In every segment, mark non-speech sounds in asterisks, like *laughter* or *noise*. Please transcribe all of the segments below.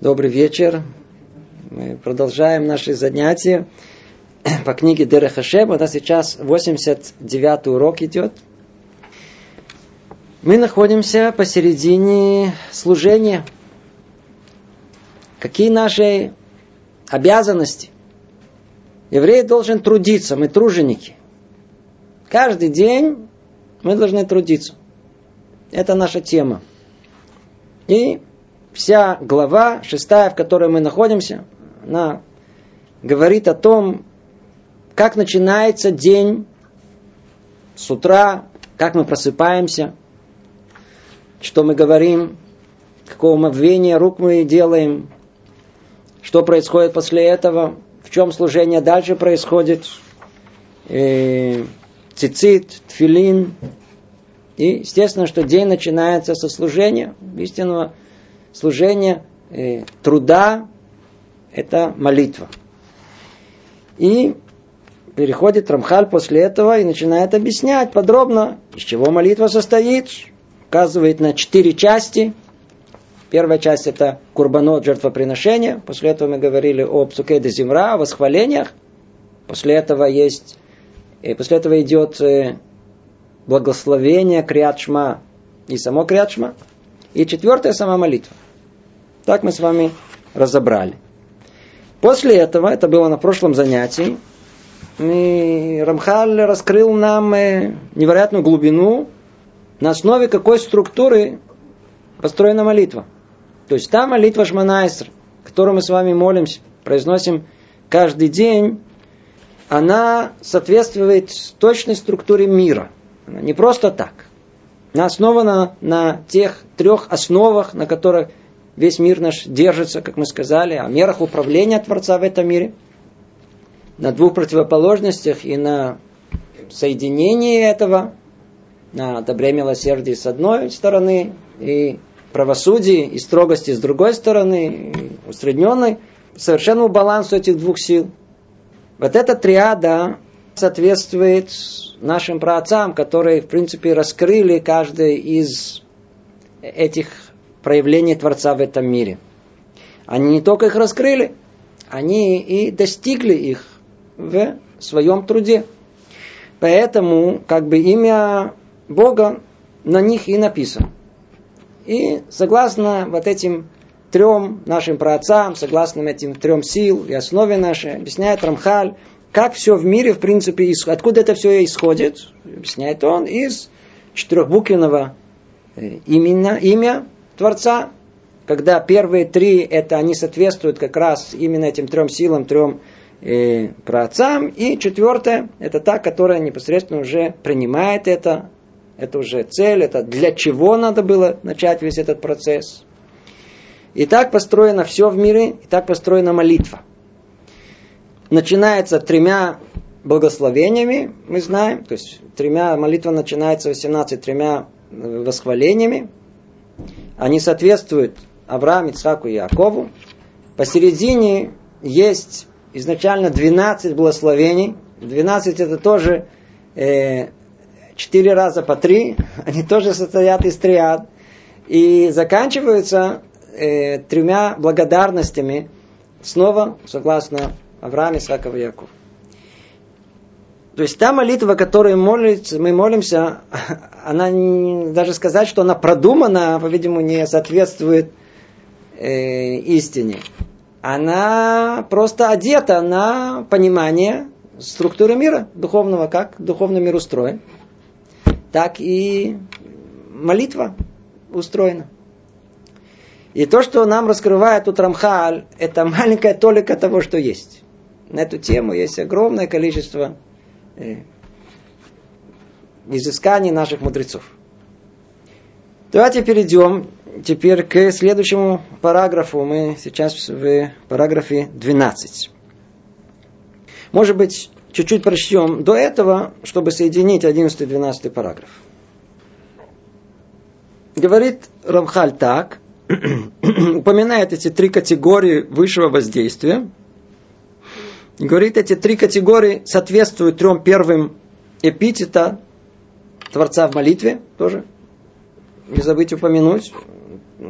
Добрый вечер. Мы продолжаем наши занятия *clears throat* по книге Дерехашем. У нас сейчас 89 урок идет. Мы находимся посередине служения. Какие наши обязанности? Еврей должен трудиться, мы труженики. Каждый день мы должны трудиться. Это наша тема. И вся глава, шестая, в которой мы находимся, она говорит о том, как начинается день с утра, как мы просыпаемся, что мы говорим, какого мовения рук мы делаем, что происходит после этого, в чем служение дальше происходит, э, цицит, тфилин. И естественно, что день начинается со служения, истинного служение э, труда – это молитва. И переходит Рамхаль после этого и начинает объяснять подробно, из чего молитва состоит. Указывает на четыре части. Первая часть это курбанот, жертвоприношения. После этого мы говорили о псуке де зимра, о восхвалениях. После этого есть, и э, после этого идет э, благословение криатшма и само криатшма. И четвертая сама молитва. Так мы с вами разобрали. После этого, это было на прошлом занятии, и Рамхаль раскрыл нам э, невероятную глубину, на основе какой структуры построена молитва. То есть та молитва Шманайср, которую мы с вами молимся, произносим каждый день, она соответствует точной структуре мира. Она не просто так. Она основана на тех трех основах, на которых весь мир наш держится, как мы сказали, о мерах управления Творца в этом мире, на двух противоположностях и на соединении этого, на добре милосердии с одной стороны, и правосудии и строгости с другой стороны, усредненной, совершенному балансу этих двух сил. Вот эта триада соответствует нашим праотцам, которые, в принципе, раскрыли каждый из этих проявление Творца в этом мире. Они не только их раскрыли, они и достигли их в своем труде. Поэтому как бы имя Бога на них и написано. И согласно вот этим трем нашим праотцам, согласно этим трем сил и основе нашей, объясняет Рамхаль, как все в мире, в принципе, откуда это все исходит, объясняет он, из четырехбуквенного э, имени, имя Творца, когда первые три, это они соответствуют как раз именно этим трем силам, трем э, праотцам. И четвертое, это та, которая непосредственно уже принимает это, это уже цель, это для чего надо было начать весь этот процесс. И так построено все в мире, и так построена молитва. Начинается тремя благословениями, мы знаем, то есть тремя, молитва начинается 18 тремя э, восхвалениями, они соответствуют Аврааму, Ицхаку и Якову. Посередине есть изначально 12 благословений. 12 это тоже э, 4 раза по 3. *laughs* Они тоже состоят из триад. И заканчиваются э, тремя благодарностями. Снова, согласно Аврааму, Исааку и Якову. То есть та молитва, которой мы молимся, *laughs* она даже сказать, что она продумана, по-видимому, не соответствует э, истине. Она просто одета на понимание структуры мира духовного, как духовный мир устроен, так и молитва устроена. И то, что нам раскрывает тут Рамхаль, это маленькая толика того, что есть. На эту тему есть огромное количество э, изысканий наших мудрецов. Давайте перейдем теперь к следующему параграфу. Мы сейчас в параграфе 12. Может быть, чуть-чуть прочтем до этого, чтобы соединить 11 и 12 параграф. Говорит Рамхаль так, *clears throat* упоминает эти три категории высшего воздействия. Говорит, эти три категории соответствуют трем первым эпитета Творца в молитве тоже. Не забыть упомянуть,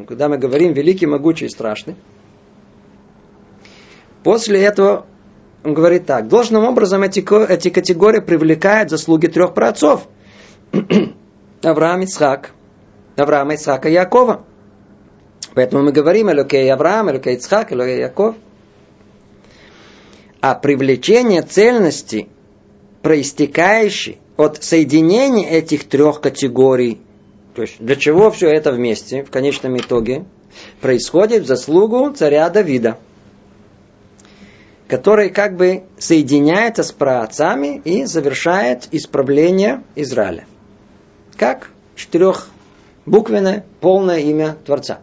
когда мы говорим великий, могучий и страшный. После этого он говорит так. Должным образом эти, эти категории привлекают заслуги трех праотцов. *clears throat* Авраам, Ицхак, Авраама, Ицхака и Якова. Поэтому мы говорим Элокей Авраам, Элокей Ицхак, Элокей Яков. А привлечение цельности, проистекающей от соединения этих трех категорий, то есть для чего все это вместе, в конечном итоге, происходит в заслугу царя Давида – который как бы соединяется с праотцами и завершает исправление Израиля. Как четырехбуквенное полное имя Творца.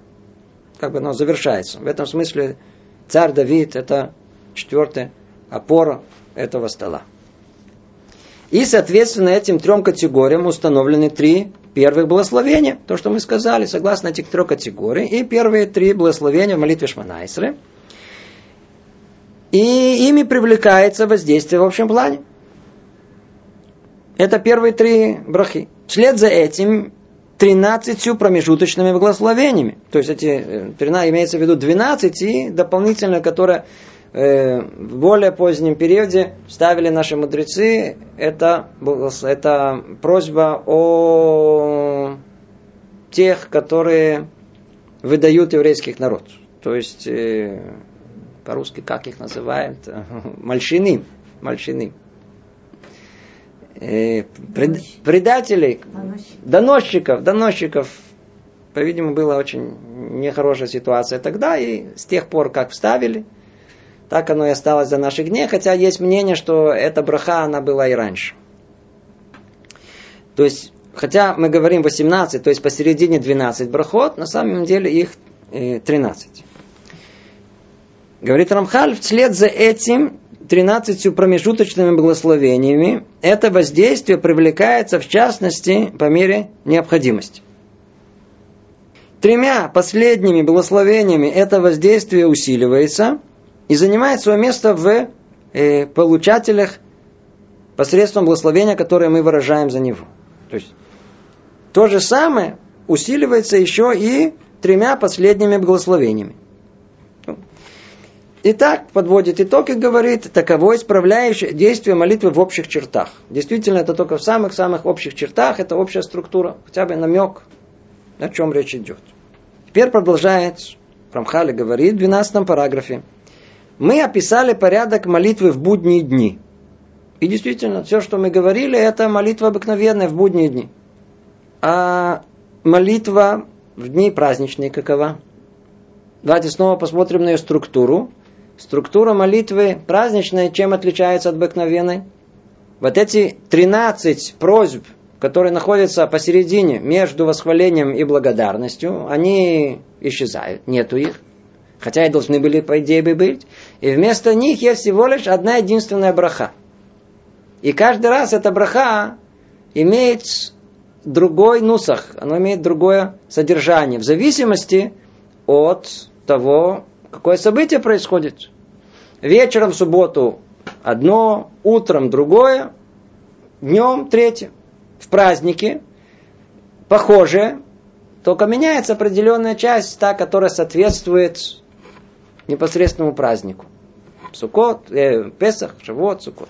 Как бы оно завершается. В этом смысле царь Давид – это четвертая опора этого стола. И, соответственно, этим трем категориям установлены три первых благословения. То, что мы сказали, согласно этих трех категорий. И первые три благословения в молитве Шманайсры – и ими привлекается воздействие в общем плане. Это первые три брахи. Вслед за этим 13 промежуточными благословениями. То есть эти 13 э, имеется в виду 12 и дополнительно, которые э, в более позднем периоде ставили наши мудрецы, это, это просьба о тех, которые выдают еврейских народ. То есть э, по-русски как их называют? *laughs* Мальчины. Мальчины. Э, пред, предателей, доносчиков, доносчиков. По-видимому, была очень нехорошая ситуация тогда, и с тех пор, как вставили, так оно и осталось за наших дней, хотя есть мнение, что эта браха, она была и раньше. То есть, хотя мы говорим 18, то есть посередине 12 брахот, на самом деле их 13. Э, Говорит Рамхаль, вслед за этим 13 промежуточными благословениями это воздействие привлекается в частности по мере необходимости. Тремя последними благословениями это воздействие усиливается и занимает свое место в э, получателях посредством благословения, которое мы выражаем за него. То есть то же самое усиливается еще и тремя последними благословениями. Итак, подводит итог и говорит, таково исправляющее действие молитвы в общих чертах. Действительно, это только в самых-самых общих чертах, это общая структура, хотя бы намек, о чем речь идет. Теперь продолжает Рамхали говорит в 12 параграфе. Мы описали порядок молитвы в будние дни. И действительно, все, что мы говорили, это молитва обыкновенная в будние дни. А молитва в дни праздничные какова? Давайте снова посмотрим на ее структуру структура молитвы праздничная чем отличается от обыкновенной? Вот эти 13 просьб, которые находятся посередине между восхвалением и благодарностью, они исчезают, нету их. Хотя и должны были, по идее, бы быть. И вместо них есть всего лишь одна единственная браха. И каждый раз эта браха имеет другой нусах, она имеет другое содержание, в зависимости от того, Какое событие происходит? Вечером в субботу одно, утром другое, днем третье. В празднике похоже, только меняется определенная часть, та, которая соответствует непосредственному празднику. Сукот, э, Песах, Шавот, Сукот.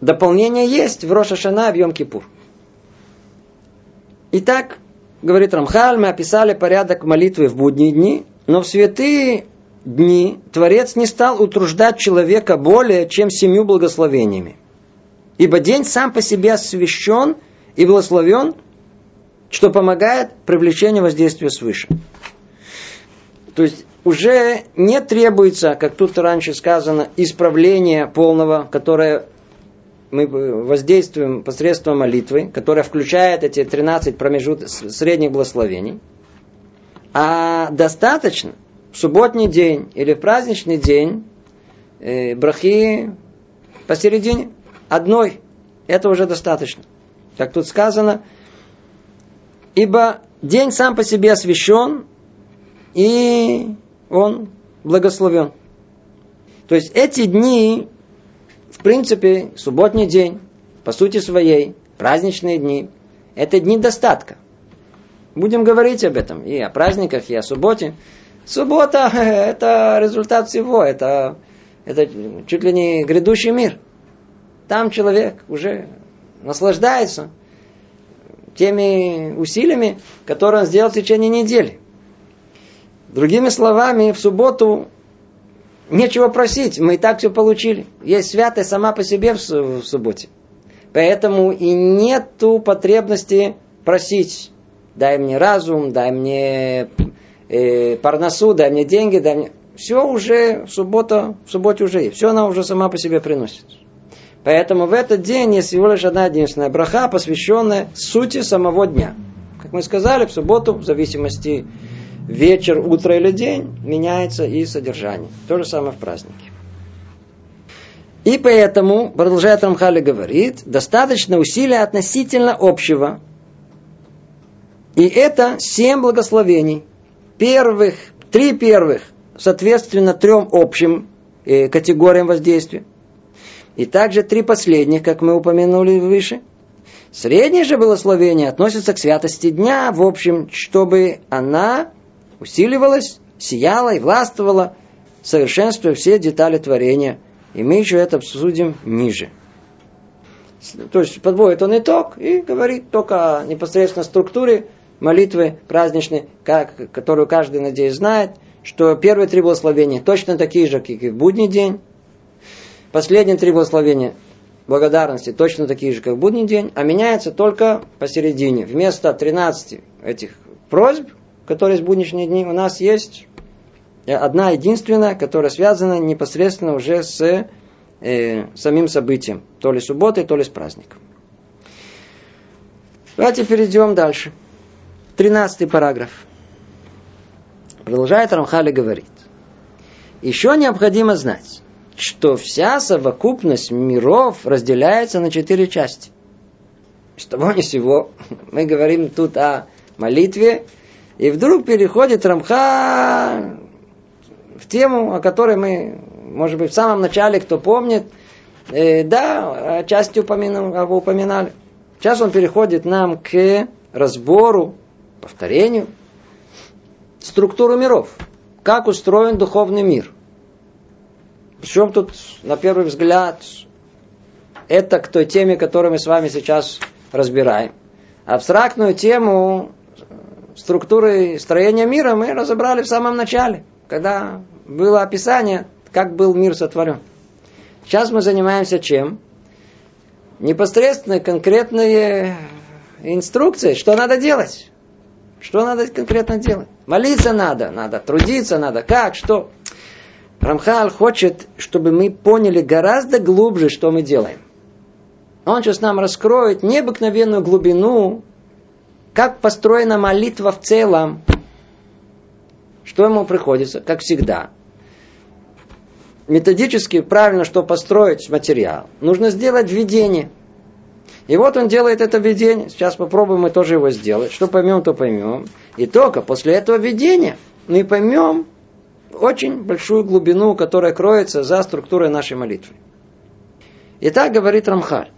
Дополнение есть в Роша Шана в Йом-Кипур. Итак, говорит Рамхаль, мы описали порядок молитвы в будние дни, но в святые дни Творец не стал утруждать человека более, чем семью благословениями. Ибо день сам по себе освящен и благословен, что помогает привлечению воздействия свыше. То есть уже не требуется, как тут раньше сказано, исправления полного, которое мы воздействуем посредством молитвы, которая включает эти 13 промежутков средних благословений – а достаточно в субботний день или в праздничный день э, брахи посередине одной. Это уже достаточно. Как тут сказано, ибо день сам по себе освящен, и он благословен. То есть эти дни, в принципе, субботний день, по сути своей, праздничные дни, это дни достатка. Будем говорить об этом и о праздниках, и о субботе. Суббота *laughs* – это результат всего, это, это чуть ли не грядущий мир. Там человек уже наслаждается теми усилиями, которые он сделал в течение недели. Другими словами, в субботу нечего просить, мы и так все получили. Есть святость сама по себе в субботе. Поэтому и нету потребности просить. Дай мне разум, дай мне э, парносу, дай мне деньги, дай мне... Все уже в субботу, в субботе уже есть. Все она уже сама по себе приносит. Поэтому в этот день есть всего лишь одна единственная браха, посвященная сути самого дня. Как мы сказали, в субботу, в зависимости вечер, утро или день, меняется и содержание. То же самое в празднике. И поэтому, продолжает Рамхали говорит, достаточно усилия относительно общего. И это семь благословений. Первых, три первых, соответственно, трем общим э, категориям воздействия. И также три последних, как мы упомянули выше. Среднее же благословение относится к святости дня, в общем, чтобы она усиливалась, сияла и властвовала, совершенствуя все детали творения – и мы еще это обсудим ниже. То есть подводит он итог и говорит только о непосредственно структуре молитвы праздничной, как, которую каждый, надеюсь, знает, что первые три благословения точно такие же, как и в будний день. Последние три благословения благодарности точно такие же, как в будний день, а меняется только посередине. Вместо 13 этих просьб, которые в будничные дни, у нас есть одна единственная, которая связана непосредственно уже с э, самим событием, то ли субботой, то ли с праздником. Давайте перейдем дальше. Тринадцатый параграф. Продолжает Рамхали говорит. Еще необходимо знать, что вся совокупность миров разделяется на четыре части. С того ни сего *laughs* мы говорим тут о молитве, и вдруг переходит Рамха в тему, о которой мы, может быть, в самом начале, кто помнит, э, да, части упомяну, упоминали. Сейчас он переходит нам к разбору, повторению структуры миров. Как устроен духовный мир. Причем тут, на первый взгляд, это к той теме, которую мы с вами сейчас разбираем. Абстрактную тему структуры строения мира мы разобрали в самом начале – когда было описание, как был мир сотворен. Сейчас мы занимаемся чем? Непосредственно конкретные инструкции, что надо делать. Что надо конкретно делать? Молиться надо, надо трудиться, надо как, что. Рамхал хочет, чтобы мы поняли гораздо глубже, что мы делаем. Он сейчас нам раскроет необыкновенную глубину, как построена молитва в целом, что ему приходится, как всегда, методически правильно, что построить материал, нужно сделать введение. И вот он делает это введение. Сейчас попробуем мы тоже его сделать. Что поймем, то поймем. И только после этого введения мы поймем очень большую глубину, которая кроется за структурой нашей молитвы. Итак, говорит Рамхаль.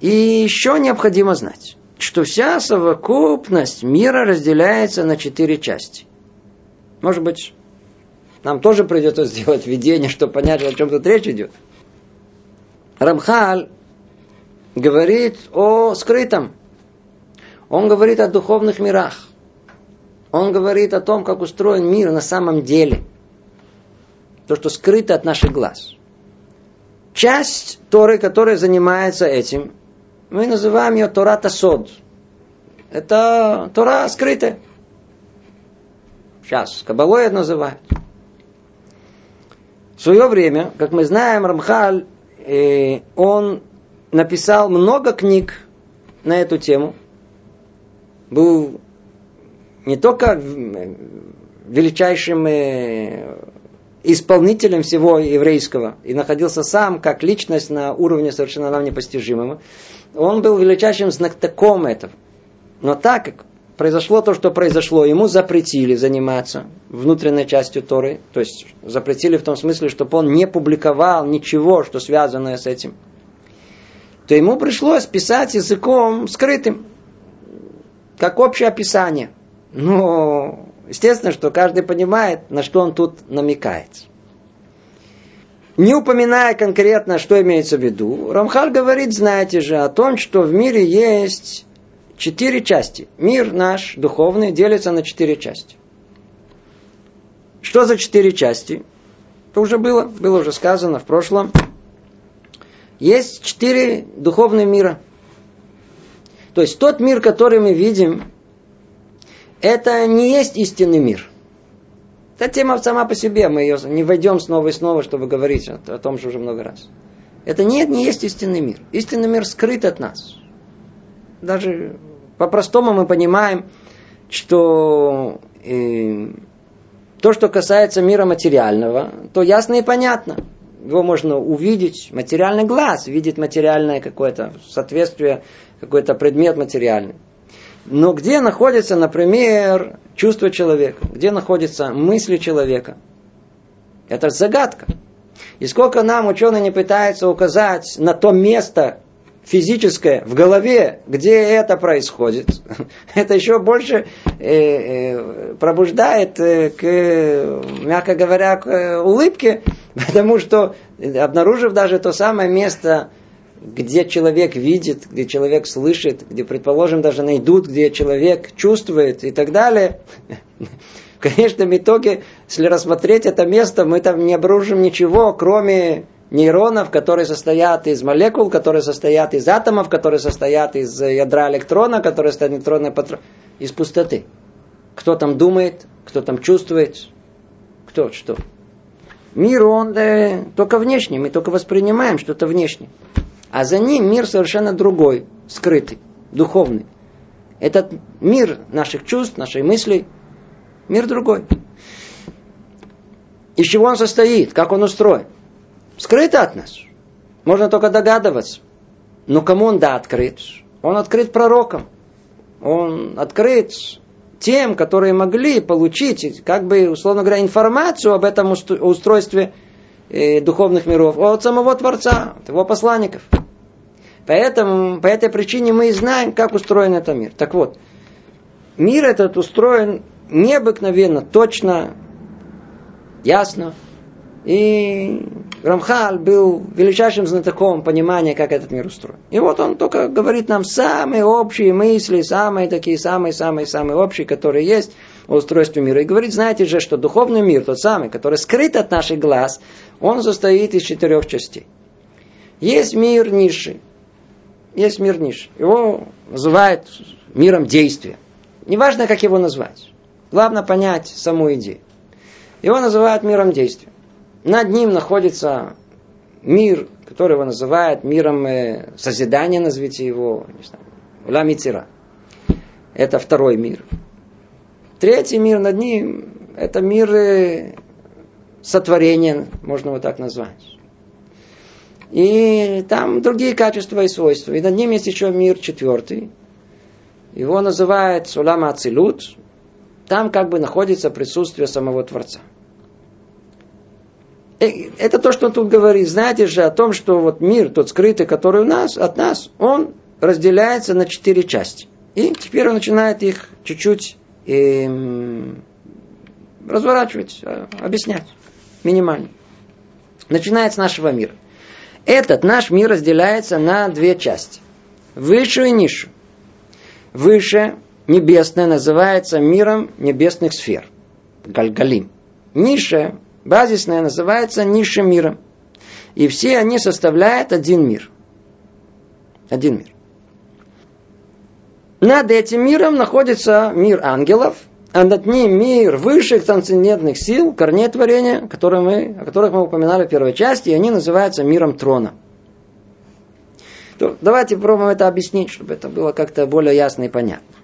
И еще необходимо знать, что вся совокупность мира разделяется на четыре части. Может быть, нам тоже придется сделать видение, чтобы понять, о чем тут речь идет. Рамхаль говорит о скрытом. Он говорит о духовных мирах. Он говорит о том, как устроен мир на самом деле. То, что скрыто от наших глаз. Часть Торы, которая занимается этим, мы называем ее Тора Тасод. Это Тора скрытая. Сейчас, Кабалой это называют. В свое время, как мы знаем, Рамхаль, э, он написал много книг на эту тему. Был не только величайшим э, исполнителем всего еврейского и находился сам как личность на уровне совершенно нам непостижимого, он был величайшим знатоком этого. Но так как произошло то, что произошло, ему запретили заниматься внутренней частью Торы, то есть запретили в том смысле, чтобы он не публиковал ничего, что связано с этим, то ему пришлось писать языком скрытым, как общее описание. Но естественно, что каждый понимает, на что он тут намекает. Не упоминая конкретно, что имеется в виду, Рамхаль говорит, знаете же, о том, что в мире есть четыре части. Мир наш, духовный, делится на четыре части. Что за четыре части? Это уже было, было уже сказано в прошлом. Есть четыре духовных мира. То есть тот мир, который мы видим, это не есть истинный мир. Эта тема сама по себе, мы ее не войдем снова и снова, чтобы говорить о, том же уже много раз. Это нет, не есть истинный мир. Истинный мир скрыт от нас. Даже по-простому мы понимаем, что э, то, что касается мира материального, то ясно и понятно. Его можно увидеть, материальный глаз видит материальное какое-то соответствие, какой-то предмет материальный. Но где находится, например, чувство человека? Где находятся мысли человека? Это загадка. И сколько нам ученые не пытаются указать на то место, физическое в голове, где это происходит, *laughs* это еще больше э, э, пробуждает к, мягко говоря, к улыбке, *laughs* потому что обнаружив даже то самое место, где человек видит, где человек слышит, где, предположим, даже найдут, где человек чувствует и так далее, *laughs* в конечном итоге, если рассмотреть это место, мы там не обнаружим ничего, кроме нейронов, которые состоят из молекул, которые состоят из атомов, которые состоят из ядра электрона, которые состоят из электронной патрон, из пустоты. Кто там думает, кто там чувствует, кто что. Мир, он э, только внешний, мы только воспринимаем что-то внешнее. А за ним мир совершенно другой, скрытый, духовный. Этот мир наших чувств, нашей мыслей, мир другой. Из чего он состоит, как он устроен скрыто от нас. Можно только догадываться. Но кому он да открыт? Он открыт пророкам. Он открыт тем, которые могли получить, как бы, условно говоря, информацию об этом устройстве э, духовных миров от самого Творца, от его посланников. Поэтому, по этой причине мы и знаем, как устроен этот мир. Так вот, мир этот устроен необыкновенно, точно, ясно. И Рамхаль был величайшим знатоком понимания, как этот мир устроен. И вот он только говорит нам самые общие мысли, самые такие, самые-самые-самые общие, которые есть о устройстве мира. И говорит, знаете же, что духовный мир, тот самый, который скрыт от наших глаз, он состоит из четырех частей. Есть мир низший. Есть мир низший. Его называют миром действия. Неважно, как его назвать. Главное понять саму идею. Его называют миром действия. Над ним находится мир, который его называют миром э, созидания, назовите его, не знаю, Ламицира. Это второй мир. Третий мир над ним, это мир сотворения, можно вот так назвать. И там другие качества и свойства. И над ним есть еще мир четвертый. Его называют Сулама Ацилут. Там как бы находится присутствие самого Творца. Э, это то, что он тут говорит. Знаете же о том, что вот мир, тот скрытый, который у нас, от нас, он разделяется на четыре части. И теперь он начинает их чуть-чуть эм, разворачивать, э, объяснять минимально. Начинает с нашего мира. Этот наш мир разделяется на две части. Высшую и низшую. Выше небесное называется миром небесных сфер. Гальгалим. Низшее базисное называется низшим миром. И все они составляют один мир. Один мир. Над этим миром находится мир ангелов, а над ним мир высших трансцендентных сил, корней творения, которые мы, о которых мы упоминали в первой части, и они называются миром трона. То, давайте попробуем это объяснить, чтобы это было как-то более ясно и понятно.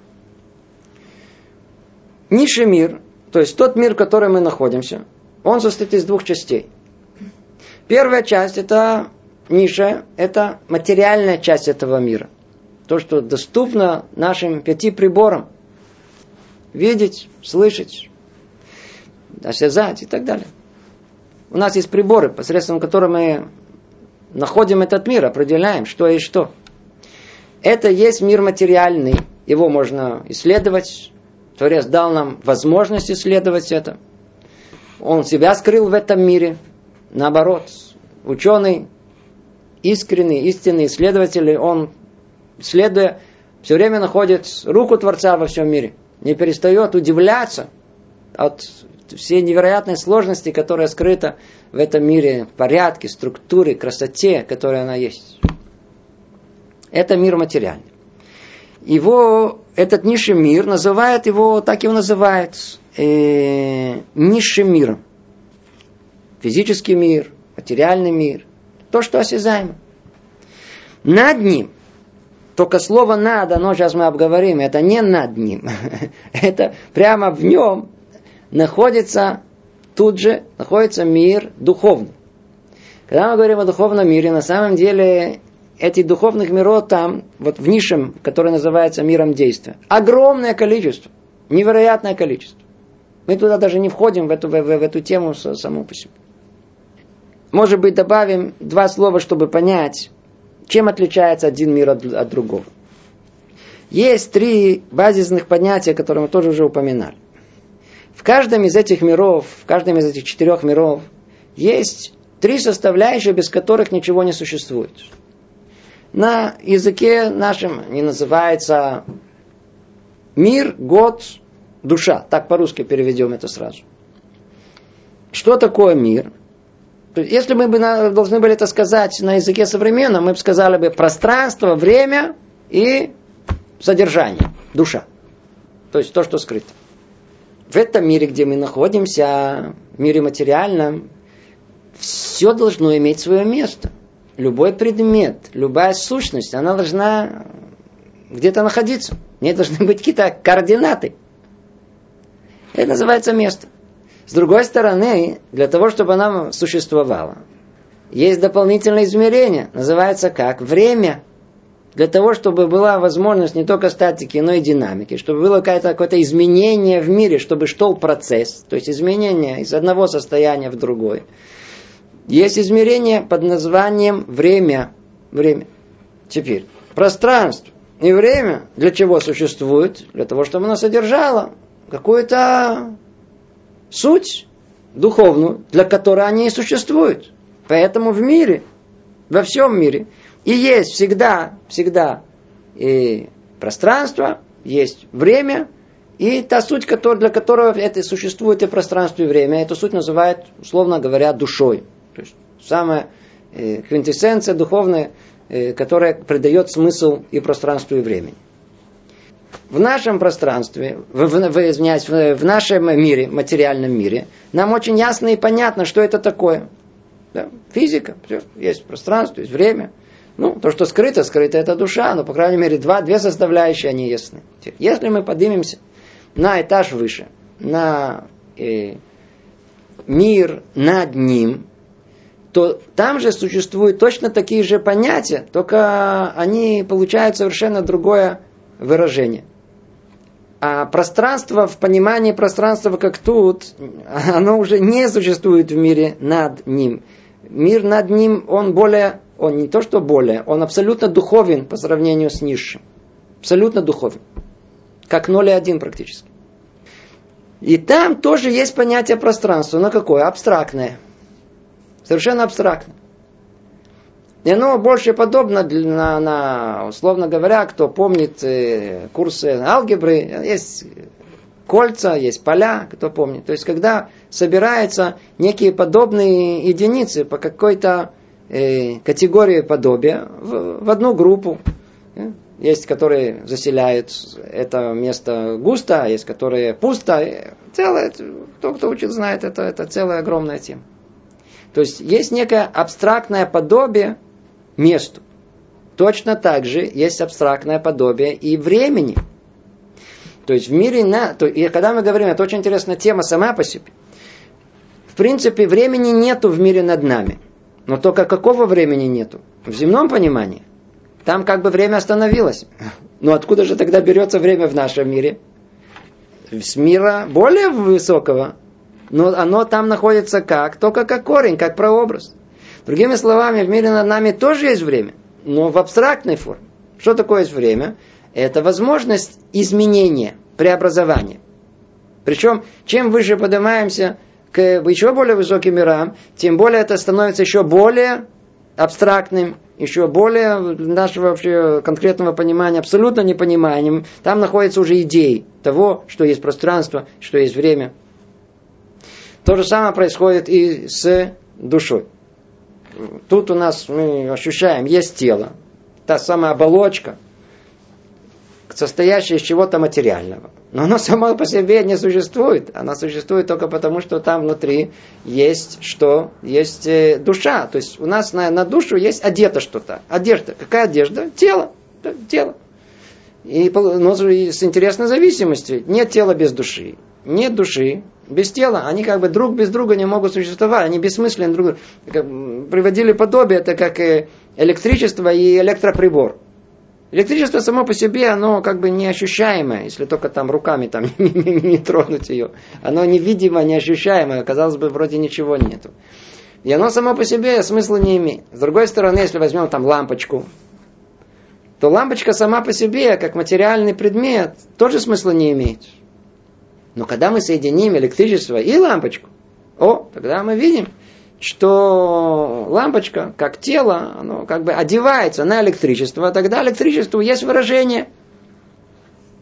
Низший мир, то есть тот мир, в котором мы находимся, он состоит из двух частей. Первая часть это ниша, это материальная часть этого мира. То, что доступно нашим пяти приборам. Видеть, слышать, осязать и так далее. У нас есть приборы, посредством которых мы находим этот мир, определяем, что и что. Это есть мир материальный. Его можно исследовать, Творец дал нам возможность исследовать это. Он себя скрыл в этом мире. Наоборот, ученый, искренний, истинный исследователь, он, следуя, все время находит руку Творца во всем мире. Не перестает удивляться от всей невероятной сложности, которая скрыта в этом мире, порядке, структуре, красоте, которая она есть. Это мир материальный. Его, этот низший мир, называют его, так его называют, э, низшим миром. Физический мир, материальный мир, то, что осязаемо. Над ним, только слово «над», оно сейчас мы обговорим, это не над ним. *laughs* это прямо в нем находится, тут же находится мир духовный. Когда мы говорим о духовном мире, на самом деле этих духовных миров там, вот в нишем, который называется миром действия, огромное количество, невероятное количество. Мы туда даже не входим, в эту, в, в эту тему саму по себе. Может быть, добавим два слова, чтобы понять, чем отличается один мир от, от другого. Есть три базисных понятия, которые мы тоже уже упоминали. В каждом из этих миров, в каждом из этих четырех миров есть три составляющие, без которых ничего не существует. На языке нашем не называется мир, год, душа. Так по-русски переведем это сразу. Что такое мир? Если мы бы должны были это сказать на языке современном, мы бы сказали бы пространство, время и содержание, душа. То есть то, что скрыто в этом мире, где мы находимся, в мире материальном, все должно иметь свое место. Любой предмет, любая сущность, она должна где-то находиться. В ней должны быть какие-то координаты. Это называется место. С другой стороны, для того, чтобы она существовала, есть дополнительное измерение, называется как? Время для того, чтобы была возможность не только статики, но и динамики, чтобы было какое-то какое изменение в мире, чтобы шел процесс, то есть изменение из одного состояния в другое. Есть измерение под названием время. Время. Теперь, пространство и время для чего существует? Для того, чтобы оно содержало какую-то суть духовную, для которой они и существуют. Поэтому в мире, во всем мире – и есть всегда, всегда и пространство, есть время, и та суть, для которого это существует и пространство, и время, эту суть называют, условно говоря, душой. То есть самая э, квинтэссенция духовная, э, которая придает смысл и пространству, и времени. В нашем пространстве, в, в, в, извиняюсь, в, в нашем мире, материальном мире, нам очень ясно и понятно, что это такое. Да? Физика, все, есть пространство, есть время – ну, то, что скрыто, скрыто это душа, но, по крайней мере, два, две составляющие, они ясны. Если мы поднимемся на этаж выше, на э, мир над ним, то там же существуют точно такие же понятия, только они получают совершенно другое выражение. А пространство, в понимании пространства, как тут, *laughs* оно уже не существует в мире над ним. Мир над ним, он более он не то что более, он абсолютно духовен по сравнению с низшим. Абсолютно духовен. Как 0 и 1 практически. И там тоже есть понятие пространства. Но какое? Абстрактное. Совершенно абстрактное. И оно больше подобно на, на условно говоря, кто помнит э, курсы алгебры, есть кольца, есть поля, кто помнит. То есть, когда собираются некие подобные единицы по какой-то э, категории подобия в, в одну группу. Э, есть, которые заселяют это место густо, а есть, которые пусто. Целое, кто, кто учит, знает, это, это целая огромная тема. То есть есть некое абстрактное подобие месту. Точно так же есть абстрактное подобие и времени. То есть в мире, на, то, и когда мы говорим, это очень интересная тема сама по себе. В принципе, времени нету в мире над нами. Но только какого времени нету? В земном понимании. Там как бы время остановилось. Но откуда же тогда берется время в нашем мире? С мира более высокого. Но оно там находится как? Только как корень, как прообраз. Другими словами, в мире над нами тоже есть время, но в абстрактной форме. Что такое есть время? Это возможность изменения, преобразования. Причем, чем выше поднимаемся к еще более высоким мирам, тем более это становится еще более абстрактным, еще более нашего вообще конкретного понимания абсолютно непониманием. Там находятся уже идеи того, что есть пространство, что есть время. То же самое происходит и с душой. Тут у нас мы ощущаем, есть тело, та самая оболочка, состоящая из чего-то материального. Но оно само по себе не существует. Оно существует только потому, что там внутри есть что? Есть э, душа. То есть у нас на, на душу есть одето что-то. Одежда. Какая одежда? Тело. Тело. И ну, с интересной зависимостью. Нет тела без души. Нет души без тела. Они как бы друг без друга не могут существовать. Они бессмысленны друг Приводили подобие, это как э, электричество и электроприбор. Электричество само по себе, оно как бы неощущаемое, если только там руками там *laughs* не, тронуть ее. Оно невидимо, неощущаемое, казалось бы, вроде ничего нету. И оно само по себе смысла не имеет. С другой стороны, если возьмем там лампочку, то лампочка сама по себе, как материальный предмет, тоже смысла не имеет. Но когда мы соединим электричество и лампочку, о, тогда мы видим, что лампочка, как тело, оно как бы одевается на электричество, а тогда электричеству есть выражение.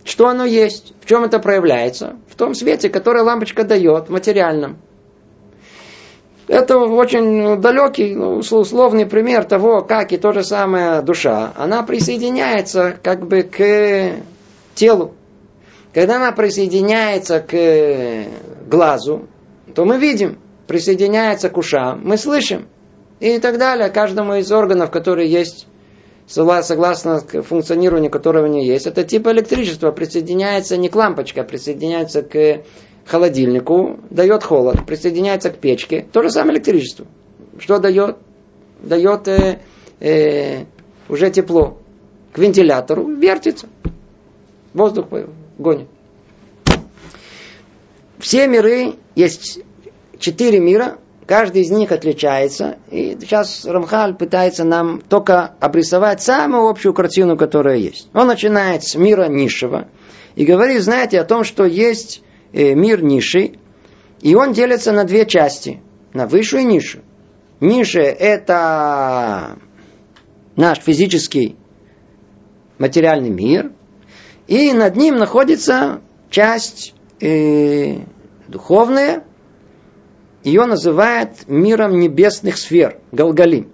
Что оно есть? В чем это проявляется? В том свете, который лампочка дает, материальном. Это очень далекий, условный пример того, как и то же самое душа, она присоединяется как бы к телу. Когда она присоединяется к глазу, то мы видим, присоединяется к ушам, мы слышим. И так далее. Каждому из органов, которые есть, согласно функционированию которого они есть, это типа электричества присоединяется не к лампочке, а присоединяется к холодильнику, дает холод, присоединяется к печке, то же самое электричество. Что дает? Дает э, э, уже тепло. К вентилятору вертится. Воздух гонит. Все миры есть четыре мира, каждый из них отличается. И сейчас Рамхаль пытается нам только обрисовать самую общую картину, которая есть. Он начинает с мира низшего и говорит, знаете, о том, что есть э, мир низший, и он делится на две части, на высшую и низшую. Низшая – это наш физический материальный мир, и над ним находится часть э, духовная, ее называют миром небесных сфер, Галгалим.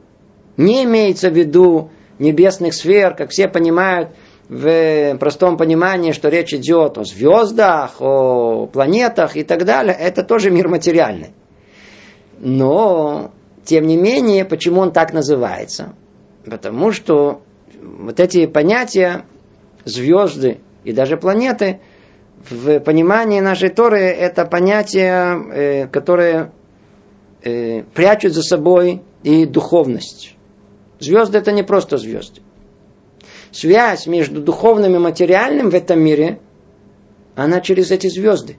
Не имеется в виду небесных сфер, как все понимают в простом понимании, что речь идет о звездах, о планетах и так далее. Это тоже мир материальный. Но, тем не менее, почему он так называется? Потому что вот эти понятия, звезды и даже планеты, в понимании нашей Торы это понятия, э, которые э, прячут за собой и духовность. Звезды это не просто звезды. Связь между духовным и материальным в этом мире, она через эти звезды.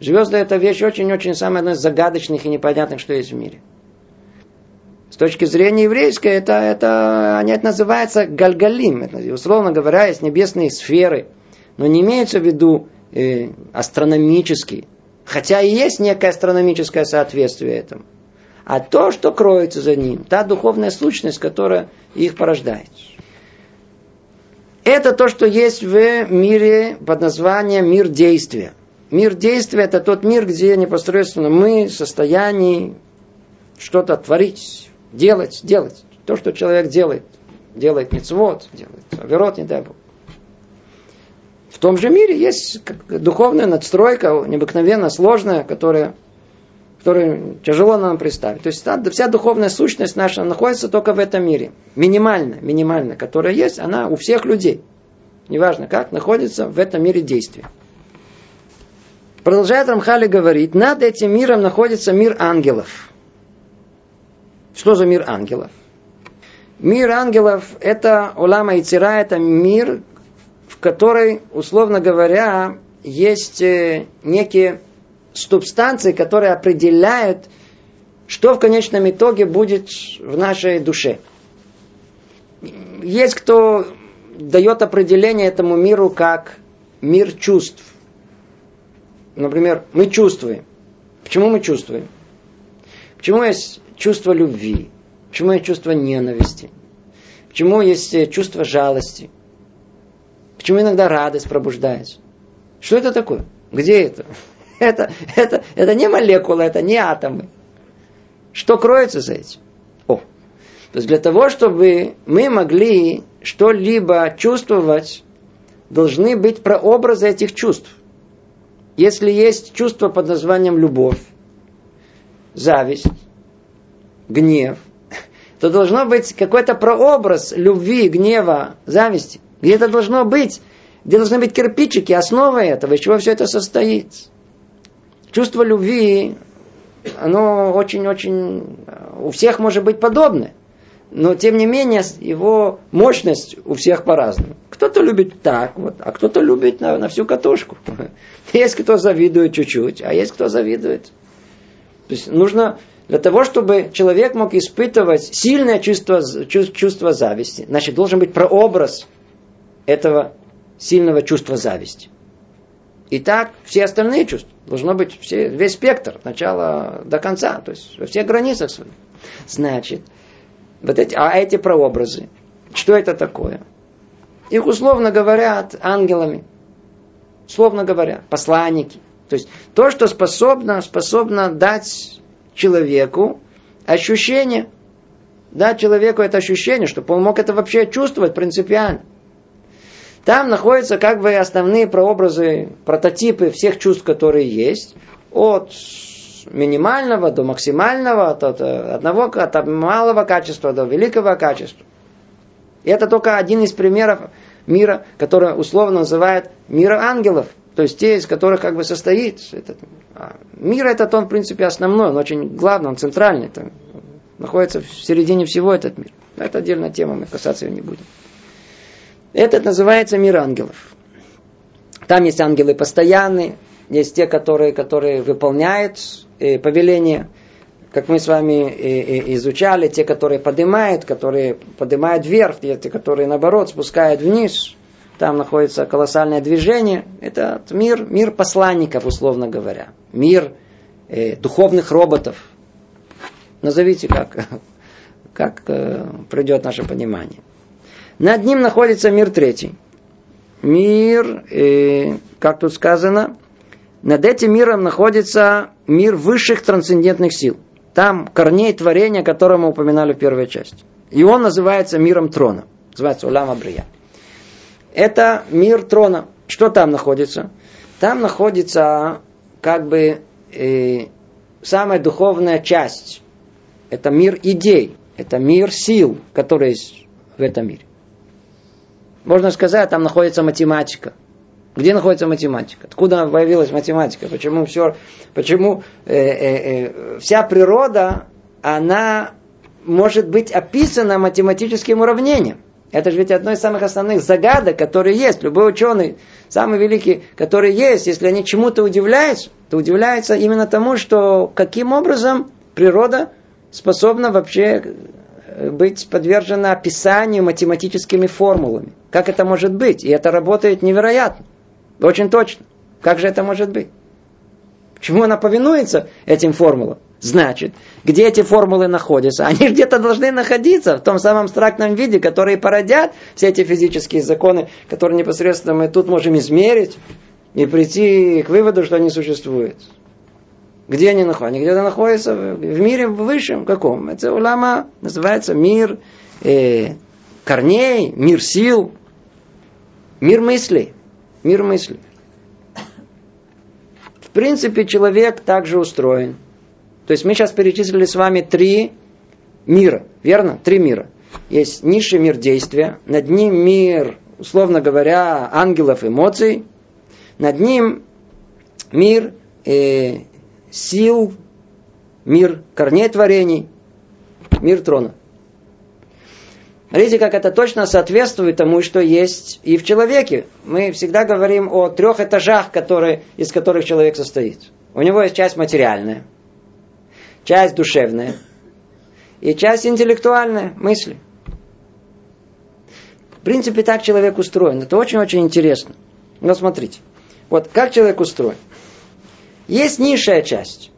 Звезды это вещь очень-очень самая одна из загадочных и непонятных, что есть в мире. Точки зрения еврейской, это, это, они это называется гальгалим. Это, условно говоря, есть небесные сферы. Но не имеется в виду э, астрономические. Хотя и есть некое астрономическое соответствие этому. А то, что кроется за ним, та духовная сущность, которая их порождает. Это то, что есть в мире под названием мир действия. Мир действия – это тот мир, где непосредственно мы в состоянии что-то творить, делать, делать. То, что человек делает. Делает мецвод, делает оверот, не дай Бог том же мире есть духовная надстройка, необыкновенно сложная, которая, которую тяжело нам представить. То есть вся духовная сущность наша находится только в этом мире. Минимально, минимально, которая есть, она у всех людей. Неважно как, находится в этом мире действия. Продолжает Рамхали говорить, над этим миром находится мир ангелов. Что за мир ангелов? Мир ангелов – это Улама Ицира, это мир, которой, условно говоря, есть э, некие субстанции, которые определяют, что в конечном итоге будет в нашей душе. Есть кто дает определение этому миру как мир чувств. например, мы чувствуем. Почему мы чувствуем? Почему есть чувство любви? Почему есть чувство ненависти? Почему есть э, чувство жалости? Почему иногда радость пробуждается? Что это такое? Где это? *laughs* Это, это, это не молекулы, это не атомы. Что кроется за этим? О, то есть для того, чтобы мы могли что-либо чувствовать, должны быть прообразы этих чувств. Если есть чувство под названием любовь, зависть, гнев, то должно быть какой-то прообраз любви, гнева, зависти. Где это должно быть, где должны быть кирпичики, основа этого, из чего все это состоит. Чувство любви, оно очень-очень у всех может быть подобное. Но, тем не менее, его мощность у всех по-разному. Кто-то любит так, вот, а кто-то любит на, на всю катушку. *laughs* Есть кто завидует чуть-чуть, а есть кто завидует. То есть нужно для того, чтобы человек мог испытывать сильное чувство, чувство зависти, значит, должен быть прообраз этого сильного чувства зависти. И так все остальные чувства. Должно быть все, весь спектр, от начала до конца, то есть во всех границах своих. Значит, вот эти, а эти прообразы, что это такое? Их условно говорят ангелами. Условно говоря, посланники. То есть то, что способно, способно дать человеку ощущение, дать человеку это ощущение, чтобы он мог это вообще чувствовать принципиально. Там находятся как бы основные прообразы, прототипы всех чувств, которые есть, от минимального до максимального, от, от одного, от малого качества до великого качества. И это только один из примеров мира, который условно называют мира ангелов. То есть те, из которых как бы состоит этот а мир. Этот он, в принципе, основной, он очень главный, он центральный. Там, находится в середине всего этот мир. Это отдельная тема, мы касаться ее не будем. Этот называется мир ангелов. Там есть ангелы постоянные, есть те, которые, которые выполняют э, повеление, как мы с вами э, э, изучали, те, которые поднимают, которые поднимают вверх, те, которые наоборот спускают вниз. Там находится колоссальное движение. Это мир, мир посланников, условно говоря. Мир э, духовных роботов. Назовите, как, *laughs* как э, придет наше понимание. Над ним находится мир третий. Мир, э, как тут сказано, над этим миром находится мир высших трансцендентных сил. Там корней творения, которое мы упоминали в первой части. И он называется миром трона. Называется Улам Абрия. Это мир трона. Что там находится? Там находится как бы э, самая духовная часть. Это мир идей. Это мир сил, который есть в этом мире. Можно сказать, там находится математика. Где находится математика? Откуда появилась математика? Почему все, почему э, э, э, вся природа, она может быть описана математическим уравнением? Это же ведь одно из самых основных загадок, которые есть. Любой ученый, самый великий, который есть, если они чему-то удивляются, то удивляются именно тому, что каким образом природа способна вообще быть подвержена описанию математическими формулами. Как это может быть? И это работает невероятно. Очень точно. Как же это может быть? Почему она повинуется этим формулам? Значит, где эти формулы находятся? Они *laughs* где-то должны находиться в том самом абстрактном виде, которые породят все эти физические законы, которые непосредственно мы тут можем измерить и прийти к выводу, что они существуют. Где они находятся? Они где-то находятся в мире высшем каком? Это улама называется мир э, корней, мир сил, мир мыслей. Мир мыслей. В принципе, человек также устроен. То есть мы сейчас перечислили с вами три мира, верно? Три мира. Есть низший мир действия, над ним мир, условно говоря, ангелов эмоций, над ним мир э, сил, мир корней творений, мир трона. Смотрите, как это точно соответствует тому, что есть и в человеке. Мы всегда говорим о трех этажах, которые, из которых человек состоит. У него есть часть материальная, часть душевная и часть интеллектуальная, мысли. В принципе, так человек устроен. Это очень-очень интересно. Но смотрите, вот как человек устроен. Есть низшая часть.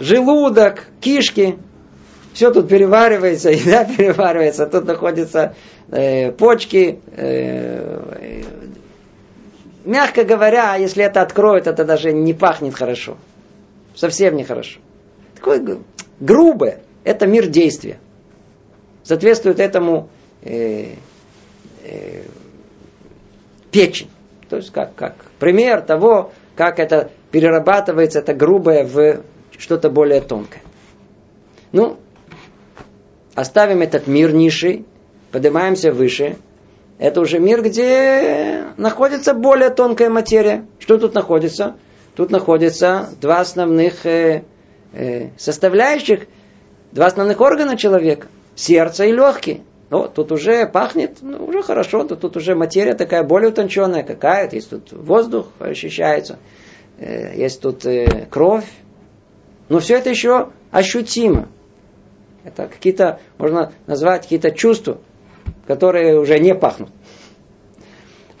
Желудок, кишки, все тут переваривается, *laughs* еда переваривается, тут находятся э, почки. Э, мягко говоря, если это откроют, это даже не пахнет хорошо. Совсем нехорошо. Такое грубое. Это мир действия. Соответствует этому э, э, печень. То есть как, как пример того, как это перерабатывается, это грубое в что-то более тонкое. Ну, оставим этот мир ниши, поднимаемся выше. Это уже мир, где находится более тонкая материя. Что тут находится? Тут находятся два основных э, э, составляющих, два основных органа человека. Сердце и легкие. Ну, тут уже пахнет, ну, уже хорошо, тут, тут уже материя такая более утонченная какая-то. Есть тут воздух ощущается, э, есть тут э, кровь. Но все это еще ощутимо. Это какие-то, можно назвать какие-то чувства, которые уже не пахнут.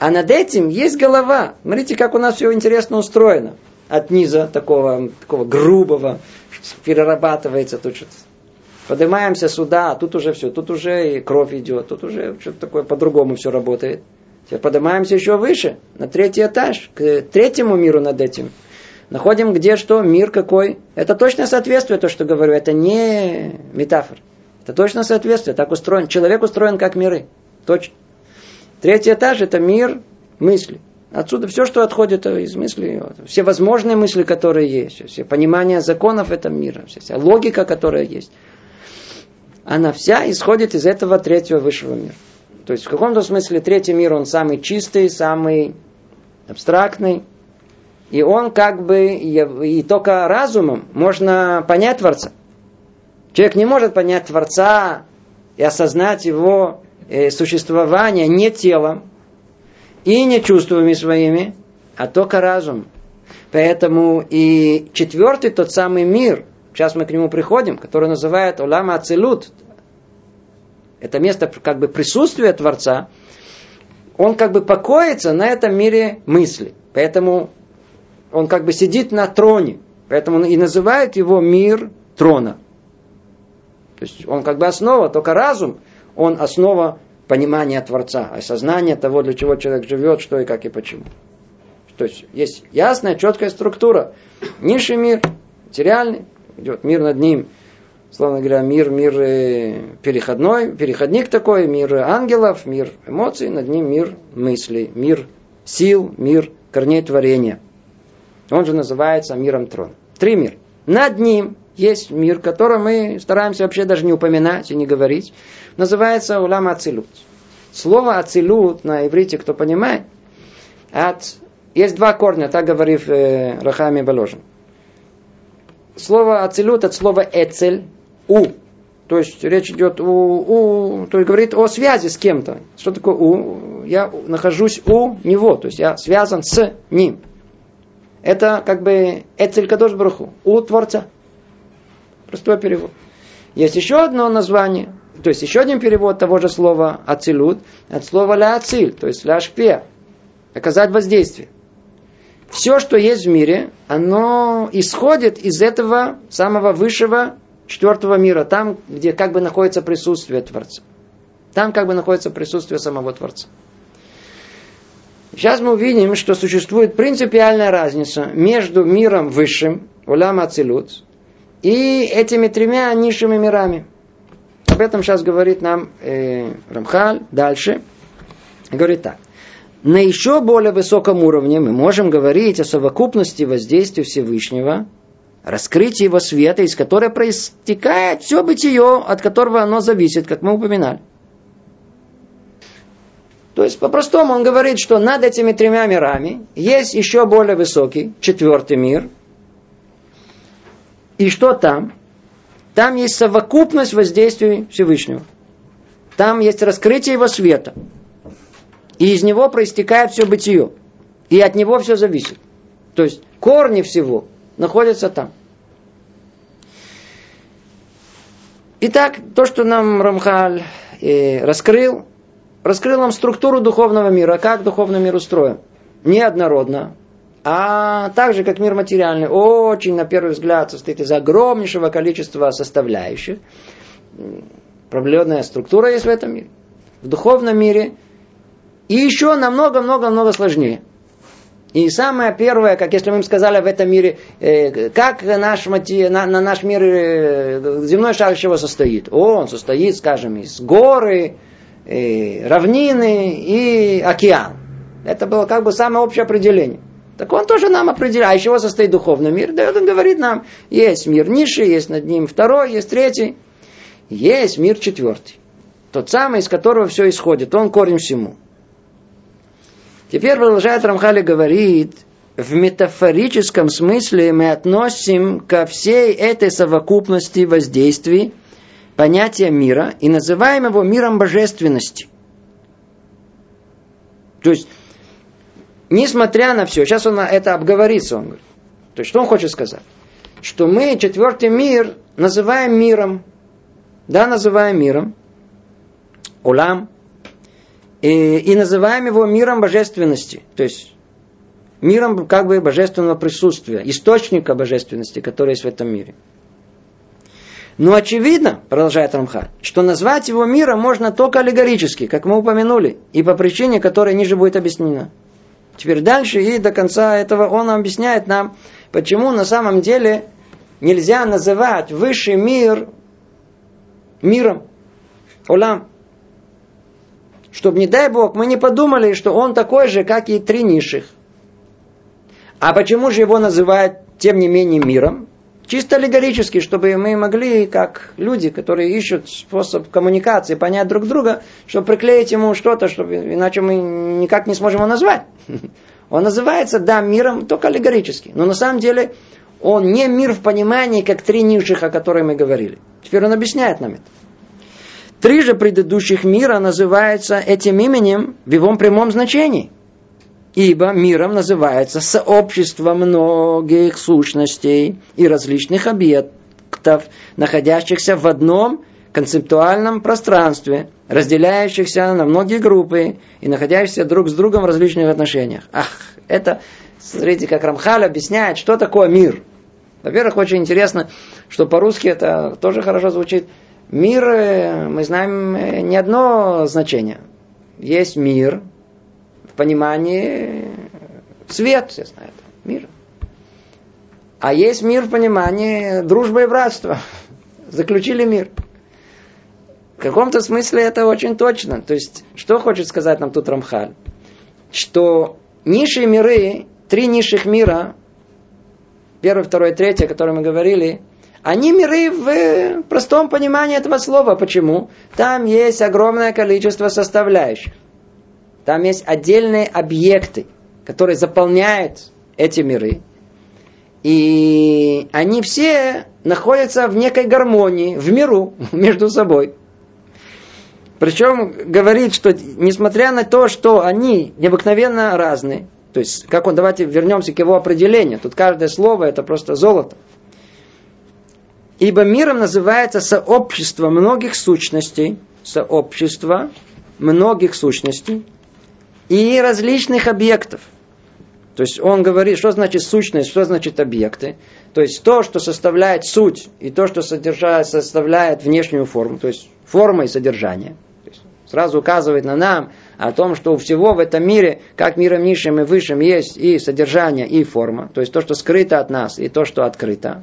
А над этим есть голова. Смотрите, как у нас все интересно устроено. От низа такого, такого грубого перерабатывается тут что-то. Поднимаемся сюда, а тут уже все, тут уже и кровь идет, тут уже что-то такое по-другому все работает. Теперь поднимаемся еще выше, на третий этаж, к третьему миру над этим. Находим, где что, мир какой. Это точно соответствие, то, что говорю. Это не метафора. Это точно соответствие. Так устроен. Человек устроен как миры. Точно. Третий этаж – это мир мысли. Отсюда все, что отходит из мысли, все возможные мысли, которые есть, все понимание законов этого мира, вся логика, которая есть, она вся исходит из этого третьего высшего мира. То есть в каком-то смысле третий мир, он самый чистый, самый абстрактный, и он как бы, и только разумом можно понять Творца. Человек не может понять Творца и осознать его э, существование не телом и не чувствами своими, а только разум. Поэтому и четвертый тот самый мир, сейчас мы к нему приходим, который называют Олама Ацелут, это место как бы присутствия Творца, он как бы покоится на этом мире мысли. Поэтому он как бы сидит на троне. Поэтому и называют его мир трона. То есть он как бы основа, только разум, он основа понимания Творца, осознания того, для чего человек живет, что и как и почему. То есть есть ясная, четкая структура. Низший мир, материальный, идет мир над ним, словно говоря, мир, мир э, переходной, переходник такой, мир ангелов, мир эмоций, над ним мир мыслей, мир сил, мир корней творения – он же называется миром трон. Три мира. Над ним есть мир, который мы стараемся вообще даже не упоминать и не говорить. Называется улам ацилут. Слово ацилут на иврите, кто понимает, от... есть два корня, так говорит э, Рахами Баложин. Слово ацилут от слова эцель, у. То есть речь идет у, у, то есть говорит о связи с кем-то. Что такое у? Я нахожусь у него, то есть я связан с ним. Это как бы Эцель Кадош Браху, у Творца. Простой перевод. Есть еще одно название, то есть еще один перевод того же слова ацилут, от слова ля ациль, то есть ля шпе, оказать воздействие. Все, что есть в мире, оно исходит из этого самого высшего четвертого мира, там, где как бы находится присутствие Творца. Там как бы находится присутствие самого Творца. Сейчас мы увидим, что существует принципиальная разница между миром высшим, улам ацилут, и этими тремя низшими мирами. Об этом сейчас говорит нам э, Рамхаль дальше. Говорит так. На еще более высоком уровне мы можем говорить о совокупности воздействия Всевышнего, раскрытии его света, из которого проистекает все бытие, от которого оно зависит, как мы упоминали. То есть, по-простому он говорит, что над этими тремя мирами есть еще более высокий, четвертый мир. И что там? Там есть совокупность воздействий Всевышнего. Там есть раскрытие его света. И из него проистекает все бытие. И от него все зависит. То есть корни всего находятся там. Итак, то, что нам Рамхаль э, раскрыл, раскрыл нам структуру духовного мира, как духовный мир устроен. Неоднородно, а также как мир материальный, очень, на первый взгляд, состоит из огромнейшего количества составляющих. Проблемная структура есть в этом мире. В духовном мире и еще намного-много-много сложнее. И самое первое, как если мы им сказали в этом мире, э, как наш, на, на наш мир э, земной шар чего состоит? О, он состоит, скажем, из горы, э, равнины и океан. Это было как бы самое общее определение. Так он тоже нам определяет, из чего состоит духовный мир. Да, он говорит нам, есть мир низший, есть над ним второй, есть третий. Есть мир четвертый. Тот самый, из которого все исходит. Он корень всему. Теперь продолжает Рамхали говорит, в метафорическом смысле мы относим ко всей этой совокупности воздействий понятие мира и называем его миром божественности. То есть, несмотря на все, сейчас он это обговорится, он говорит. То есть, что он хочет сказать? Что мы четвертый мир называем миром. Да, называем миром. Улам. И, и называем его миром божественности. То есть, миром как бы божественного присутствия, источника божественности, который есть в этом мире. Но очевидно, продолжает Рамха, что назвать его миром можно только аллегорически, как мы упомянули, и по причине, которая ниже будет объяснена. Теперь дальше и до конца этого он объясняет нам, почему на самом деле нельзя называть высший мир миром, улам. Чтобы, не дай Бог, мы не подумали, что он такой же, как и три низших. А почему же его называют, тем не менее, миром? Чисто аллегорически, чтобы мы могли, как люди, которые ищут способ коммуникации, понять друг друга, чтобы приклеить ему что-то, чтобы, иначе мы никак не сможем его назвать. *laughs* Он называется, да, миром, только аллегорически. Но на самом деле он не мир в понимании, как три низших, о которых мы говорили. Теперь он объясняет нам это. Три же предыдущих мира называются этим именем в его прямом значении – Ибо миром называется сообщество многих сущностей и различных объектов, находящихся в одном концептуальном пространстве, разделяющихся на многие группы и находящихся друг с другом в различных отношениях. Ах, это, смотрите, как Рамхаль объясняет, что такое мир. Во-первых, очень интересно, что по-русски это тоже хорошо звучит. Мир, э, мы знаем, э, не одно значение. Есть мир, понимании свет, все знают, мир. А есть мир в понимании дружбы и братства. *laughs* Заключили мир. В каком-то смысле это очень точно. То есть, что хочет сказать нам тут Рамхаль? Что низшие миры, три низших мира, первый, второй, третий, о котором мы говорили, они миры в простом понимании этого слова. Почему? Там есть огромное количество составляющих. Там есть отдельные объекты, которые заполняют эти миры. И они все находятся в некой гармонии, в миру, *laughs* между собой. Причем говорит, что несмотря на то, что они необыкновенно разные, то есть, как он, давайте вернемся к его определению. Тут каждое слово это просто золото. Ибо миром называется сообщество многих сущностей, сообщество многих сущностей, и различных объектов. То есть он говорит, что значит сущность, что значит объекты. То есть то, что составляет суть, и то, что содержает, составляет внешнюю форму, то есть форма и содержание. Есть сразу указывает на нам о том, что у всего в этом мире, как миром низшим и высшим, есть и содержание, и форма. То есть то, что скрыто от нас, и то, что открыто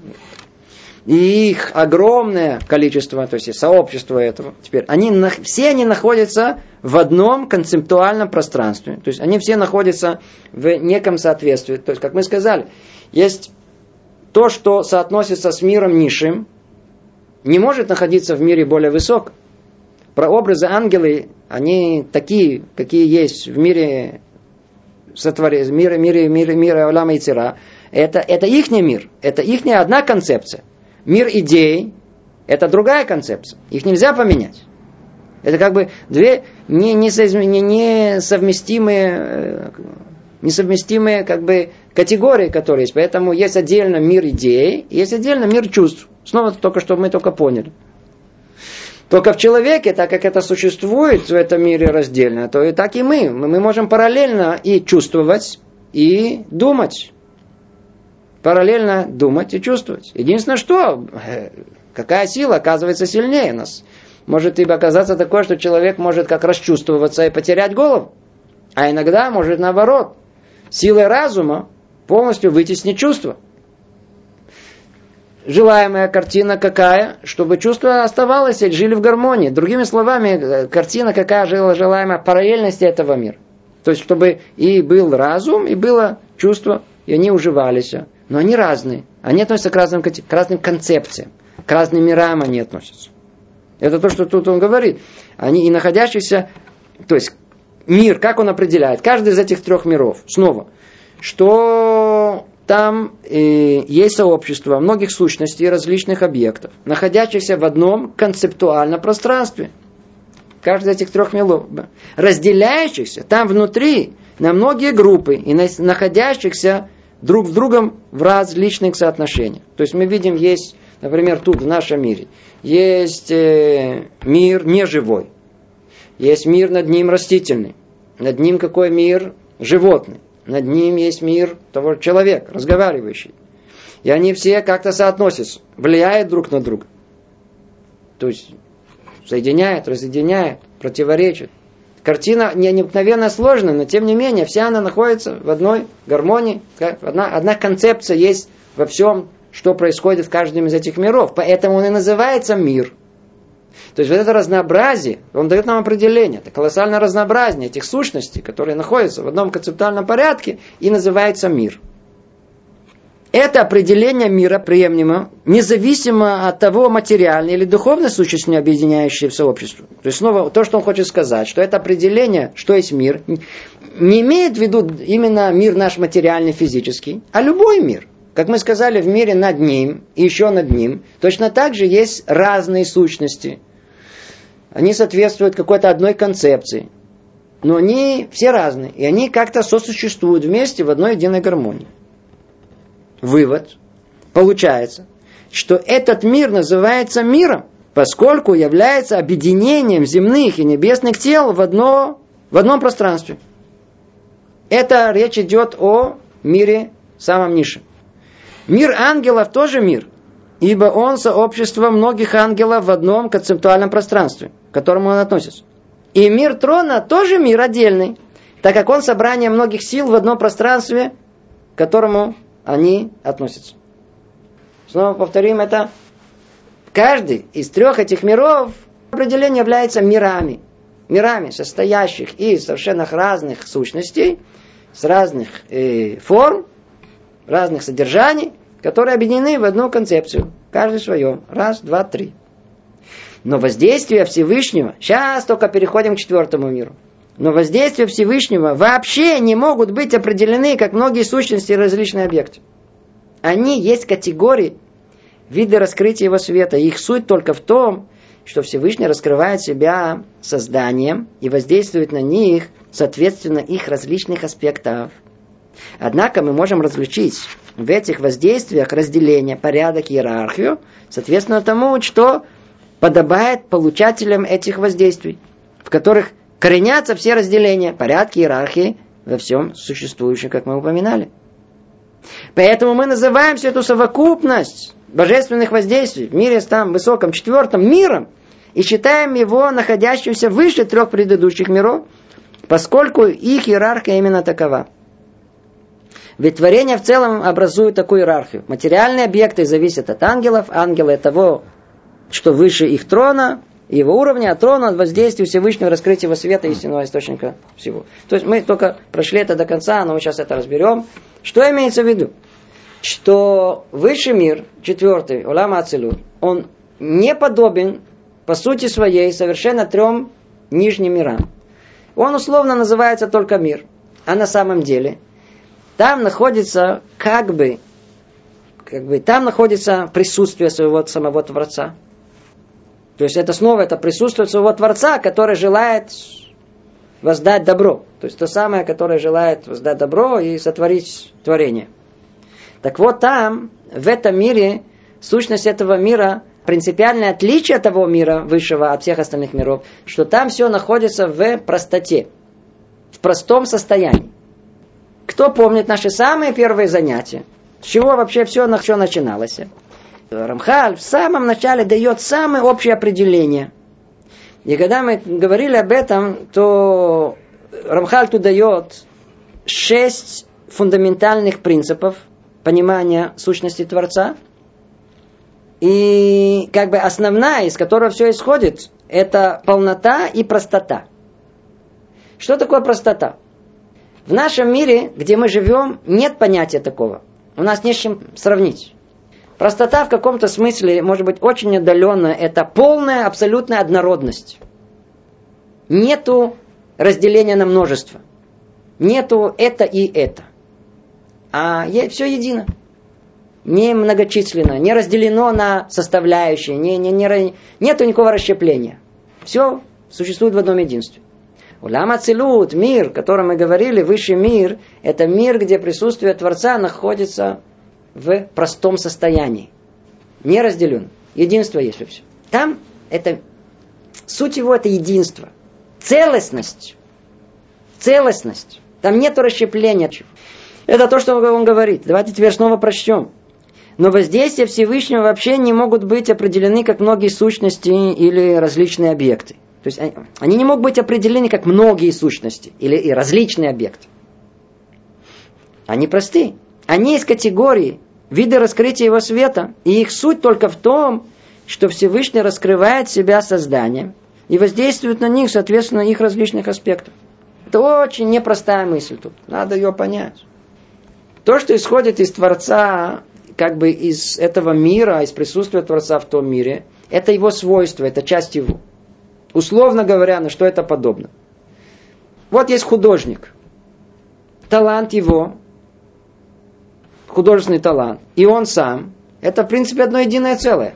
и их огромное количество, то есть сообщество этого, теперь, они, все они находятся в одном концептуальном пространстве. То есть они все находятся в неком соответствии. То есть, как мы сказали, есть то, что соотносится с миром низшим, не может находиться в мире более высоком. Прообразы ангелы, они такие, какие есть в мире сотворения, мире, мире, мире, мире Алама и Цира. Это, это их мир, это их одна концепция. Мир идей – это другая концепция. Их нельзя поменять. Это как бы две не, не, не, несовместимые, э, несовместимые как бы категории, которые есть. Поэтому есть отдельно мир идей, есть отдельно мир чувств. Снова только что мы только поняли. Только в человеке, так как это существует в этом мире раздельно, то и так и мы. Мы можем параллельно и чувствовать, и думать. Параллельно думать и чувствовать. Единственное, что, э, какая сила оказывается сильнее нас. Может ибо оказаться такое, что человек может как расчувствоваться и потерять голову. А иногда может наоборот. Силой разума полностью вытеснить чувства. Желаемая картина какая? Чтобы чувства оставалось и жили в гармонии. Другими словами, э, картина какая жила желаемая параллельности этого мира. То есть, чтобы и был разум, и было чувство, и они уживались. Но они разные. Они относятся к разным, к разным концепциям. К разным мирам они относятся. Это то, что тут он говорит. Они и находящиеся, то есть мир, как он определяет? Каждый из этих трех миров. Снова. Что там э, есть сообщество многих сущностей и различных объектов, находящихся в одном концептуальном пространстве. Каждый из этих трех миров. Разделяющихся там внутри на многие группы и находящихся друг в другом в различных соотношениях. То есть мы видим, есть, например, тут в нашем мире, есть э, мир неживой, есть мир над ним растительный, над ним какой мир животный, над ним есть мир того человека, разговаривающий. И они все как-то соотносятся, влияют друг на друга. То есть соединяют, разъединяют, противоречат. Картина необыкновенно сложная, но тем не менее вся она находится в одной гармонии. Одна, одна концепция есть во всем, что происходит в каждом из этих миров. Поэтому он и называется мир. То есть вот это разнообразие, он дает нам определение. Это колоссальное разнообразие этих сущностей, которые находятся в одном концептуальном порядке и называется мир. Это определение мира приемлемо, независимо от того, материальной или духовной сущности, объединяющей в сообщество. То есть снова то, что он хочет сказать, что это определение, что есть мир, не имеет в виду именно мир наш материальный, физический, а любой мир. Как мы сказали, в мире над ним и еще над ним, точно так же есть разные сущности. Они соответствуют какой-то одной концепции. Но они все разные. И они как-то сосуществуют вместе в одной единой гармонии вывод получается, что этот мир называется миром, поскольку является объединением земных и небесных тел в, одно, в одном пространстве. Это речь идет о мире самом низшем. Мир ангелов тоже мир, ибо он сообщество многих ангелов в одном концептуальном пространстве, к которому он относится. И мир трона тоже мир отдельный, так как он собрание многих сил в одном пространстве, к которому они относятся. Снова повторим это. Каждый из трех этих миров определение является мирами. Мирами, состоящих из совершенно разных сущностей, с разных э, форм, разных содержаний, которые объединены в одну концепцию. Каждый свое. Раз, два, три. Но воздействие Всевышнего, сейчас только переходим к четвертому миру. Но воздействие Всевышнего вообще не могут быть определены, как многие сущности и различные объекты. Они есть категории, виды раскрытия его света. Их суть только в том, что Всевышний раскрывает себя созданием и воздействует на них, соответственно, их различных аспектов. Однако мы можем различить в этих воздействиях разделение, порядок, иерархию, соответственно тому, что подобает получателям этих воздействий, в которых коренятся все разделения, порядки, иерархии во всем существующем, как мы упоминали. Поэтому мы называем всю эту совокупность божественных воздействий в мире там высоком четвертом миром и считаем его находящимся выше трех предыдущих миров, поскольку их иерархия именно такова. Ведь творение в целом образует такую иерархию. Материальные объекты зависят от ангелов, ангелы от того, что выше их трона, его уровня, от трона, от воздействия Всевышнего, раскрытия его света, истинного источника всего. То есть мы только прошли это до конца, но мы сейчас это разберем. Что имеется в виду? Что высший мир, четвертый, Улама Ацилут, он не подобен по сути своей совершенно трем нижним мирам. Он условно называется только мир. А на самом деле там находится как бы, как бы там находится присутствие своего самого Творца. То есть это снова это присутствие своего Творца, который желает воздать добро. То есть то самое, которое желает воздать добро и сотворить творение. Так вот там, в этом мире, сущность этого мира, принципиальное отличие того мира высшего от всех остальных миров, что там все находится в простоте, в простом состоянии. кто помнит наши самые первые занятия? С чего вообще все, на все начиналось? Рамхаль в самом начале дает самое общее определение. И когда мы говорили об этом, то Рамхаль тут дает шесть фундаментальных принципов понимания сущности Творца. И как бы основная, из которой все исходит, это полнота и простота. Что такое простота? В нашем мире, где мы живем, нет понятия такого. У нас не с чем сравнить. Простота в каком-то смысле, может быть, очень отдаленная, это полная, абсолютная однородность. Нету разделения на множество. Нету это и это. А все едино. Не многочисленно, не разделено на составляющие, не, не, не, нету никакого расщепления. Все существует в одном единстве. Улам Ацилут, мир, о котором мы говорили, высший мир, это мир, где присутствие Творца находится в простом состоянии. Не разделен. Единство есть во всем. Там это, суть его это единство. Целостность. Целостность. Там нет расщепления. Это то, что он говорит. Давайте теперь снова прочтем. Но воздействия Всевышнего вообще не могут быть определены как многие сущности или различные объекты. То есть они не могут быть определены как многие сущности или и различные объекты. Они просты. Они из категории виды раскрытия его света. И их суть только в том, что Всевышний раскрывает себя созданием и воздействует на них, соответственно, их различных аспектов. Это очень непростая мысль тут. Надо ее понять. То, что исходит из Творца, как бы из этого мира, из присутствия Творца в том мире, это его свойство, это часть его. Условно говоря, на что это подобно. Вот есть художник. Талант его художественный талант, и он сам, это в принципе одно единое целое.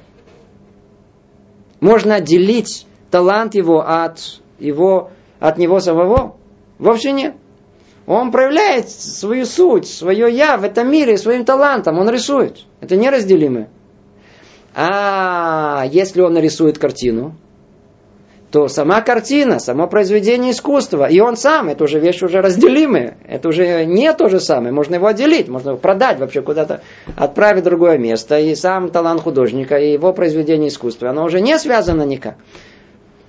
Можно отделить талант его от, его, от него самого? Вовсе нет. Он проявляет свою суть, свое я в этом мире своим талантом. Он рисует. Это неразделимое. А если он нарисует картину, то сама картина, само произведение искусства, и он сам, это уже вещь уже разделимая. Это уже не то же самое. Можно его отделить, можно его продать вообще куда-то, отправить в другое место. И сам талант художника, и его произведение искусства, оно уже не связано никак.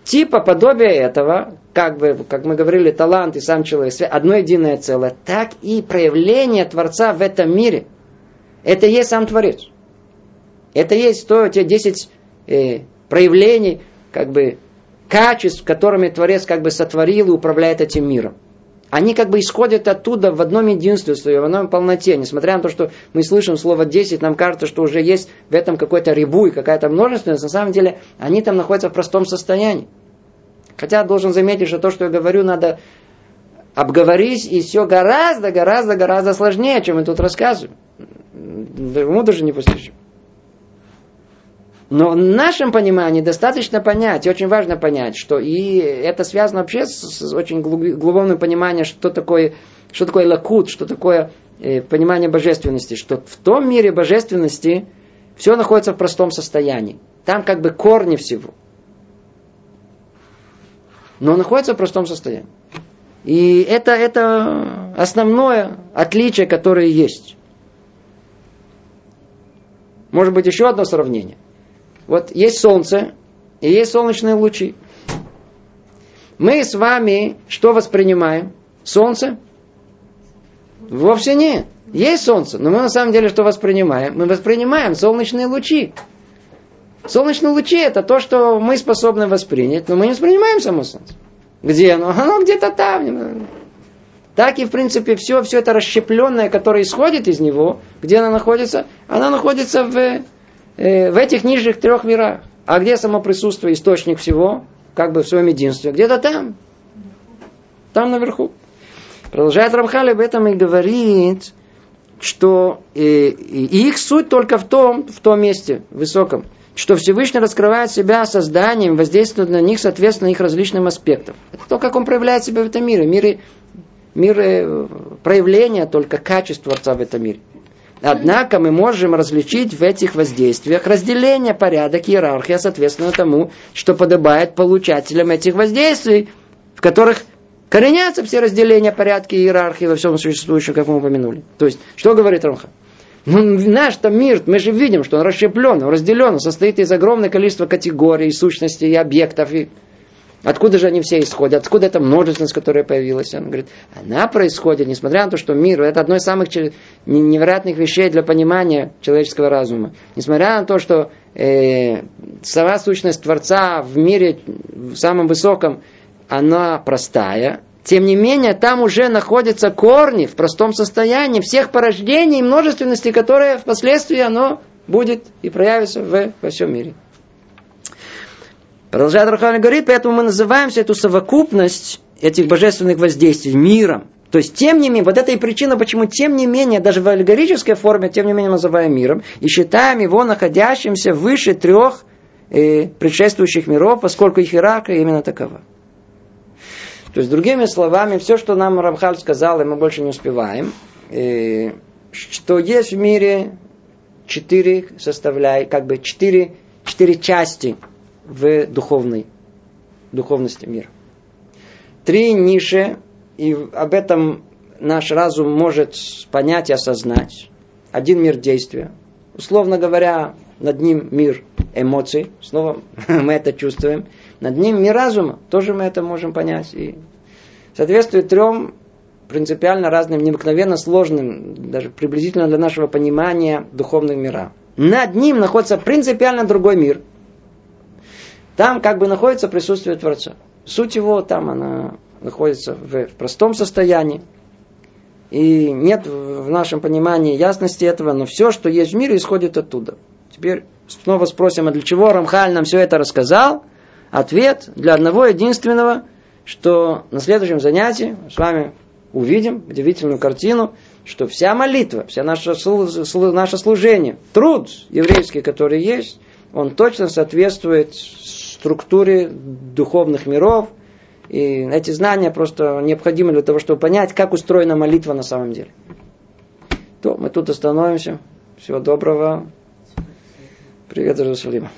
Типа подобие этого, как бы, как мы говорили, талант и сам человек, одно единое целое, так и проявление Творца в этом мире. Это и есть сам Творец. Это есть то, те 10 э, проявлений, как бы, качеств, которыми Творец как бы сотворил и управляет этим миром. Они как бы исходят оттуда в одном единстве своем, в одной полноте. Несмотря на то, что мы слышим слово 10, нам кажется, что уже есть в этом какой-то рибуй, какая-то множественность. На самом деле они там находятся в простом состоянии. Хотя должен заметить, что то, что я говорю, надо обговорить, и все гораздо, гораздо, гораздо сложнее, чем мы тут рассказываем. Ему даже не постижим. Но в нашем понимании достаточно понять, и очень важно понять, что и это связано вообще с, с очень глубоким пониманием, что такое, что такое лакут, что такое э, понимание божественности, что в том мире божественности все находится в простом состоянии. Там как бы корни всего. Но находится в простом состоянии. И это, это основное отличие, которое есть. Может быть, еще одно сравнение. Вот есть солнце и есть солнечные лучи. Мы с вами что воспринимаем? Солнце? Вовсе нет. Есть солнце, но мы на самом деле что воспринимаем? Мы воспринимаем солнечные лучи. Солнечные лучи это то, что мы способны воспринять, но мы не воспринимаем само солнце. Где оно? *laughs* Оно где-то там. Так и, в принципе, все, все это расщепленное, которое исходит из него, где оно находится? Оно находится в в этих нижних трех мирах. А где само присутствие, источник всего, как бы в своем единстве? Где-то там. Там наверху. Продолжает Рамхали об этом и говорит, что э, их суть только в том, в том месте высоком, что Всевышний раскрывает себя созданием, воздействует на них, соответственно, их различным аспектам. Это то, как он проявляет себя в этом мире. Мир, мир э, проявления только качества Творца в этом мире. Однако мы можем различить в этих воздействиях разделение, порядок, иерархия, соответственно тому, что подобает получателям этих воздействий, в которых Коренятся все разделения, порядки, иерархии во всем существующем, как мы упомянули. То есть, что говорит Рамха? Ну, наш там мир, мы же видим, что он расщеплен, он разделен, он состоит из огромного количества категорий, сущностей и объектов. Откуда же они все исходят? Откуда эта множественность, которая появилась? Он говорит, она происходит, несмотря на то, что мир, это одно из самых невероятных вещей для понимания человеческого разума. Несмотря на то, что э, сама сущность Творца в мире, в самом высоком, она простая, тем не менее, там уже находятся корни в простом состоянии всех порождений и множественности, которые впоследствии оно будет и проявится в, во всем мире. Продолжает Рахалин говорит, поэтому мы называем всю эту совокупность этих божественных воздействий миром. То есть, тем не менее, вот это и причина, почему, тем не менее, даже в аллегорической форме, тем не менее, называем миром, и считаем его находящимся выше трех э, предшествующих миров, поскольку их иерархия именно такова. То есть, другими словами, все, что нам Рамхаль сказал, и мы больше не успеваем, э, что есть в мире четыре составляющие, как бы четыре, четыре части – в духовной, духовности мира. Три ниши, и об этом наш разум может понять и осознать. Один мир действия. Условно говоря, над ним мир эмоций. Снова *laughs* мы это чувствуем. Над ним мир разума. Тоже мы это можем понять. И соответствует трем принципиально разным, необыкновенно сложным, даже приблизительно для нашего понимания духовных мира. Над ним находится принципиально другой мир – там как бы находится присутствие Творца. Суть его там она находится в, простом состоянии. И нет в нашем понимании ясности этого, но все, что есть в мире, исходит оттуда. Теперь снова спросим, а для чего Рамхаль нам все это рассказал? Ответ для одного единственного, что на следующем занятии с вами увидим удивительную картину, что вся молитва, вся наша, наше служение, труд еврейский, который есть, он точно соответствует структуре духовных миров. И эти знания просто необходимы для того, чтобы понять, как устроена молитва на самом деле. То мы тут остановимся. Всего доброго. Привет, Иерусалима.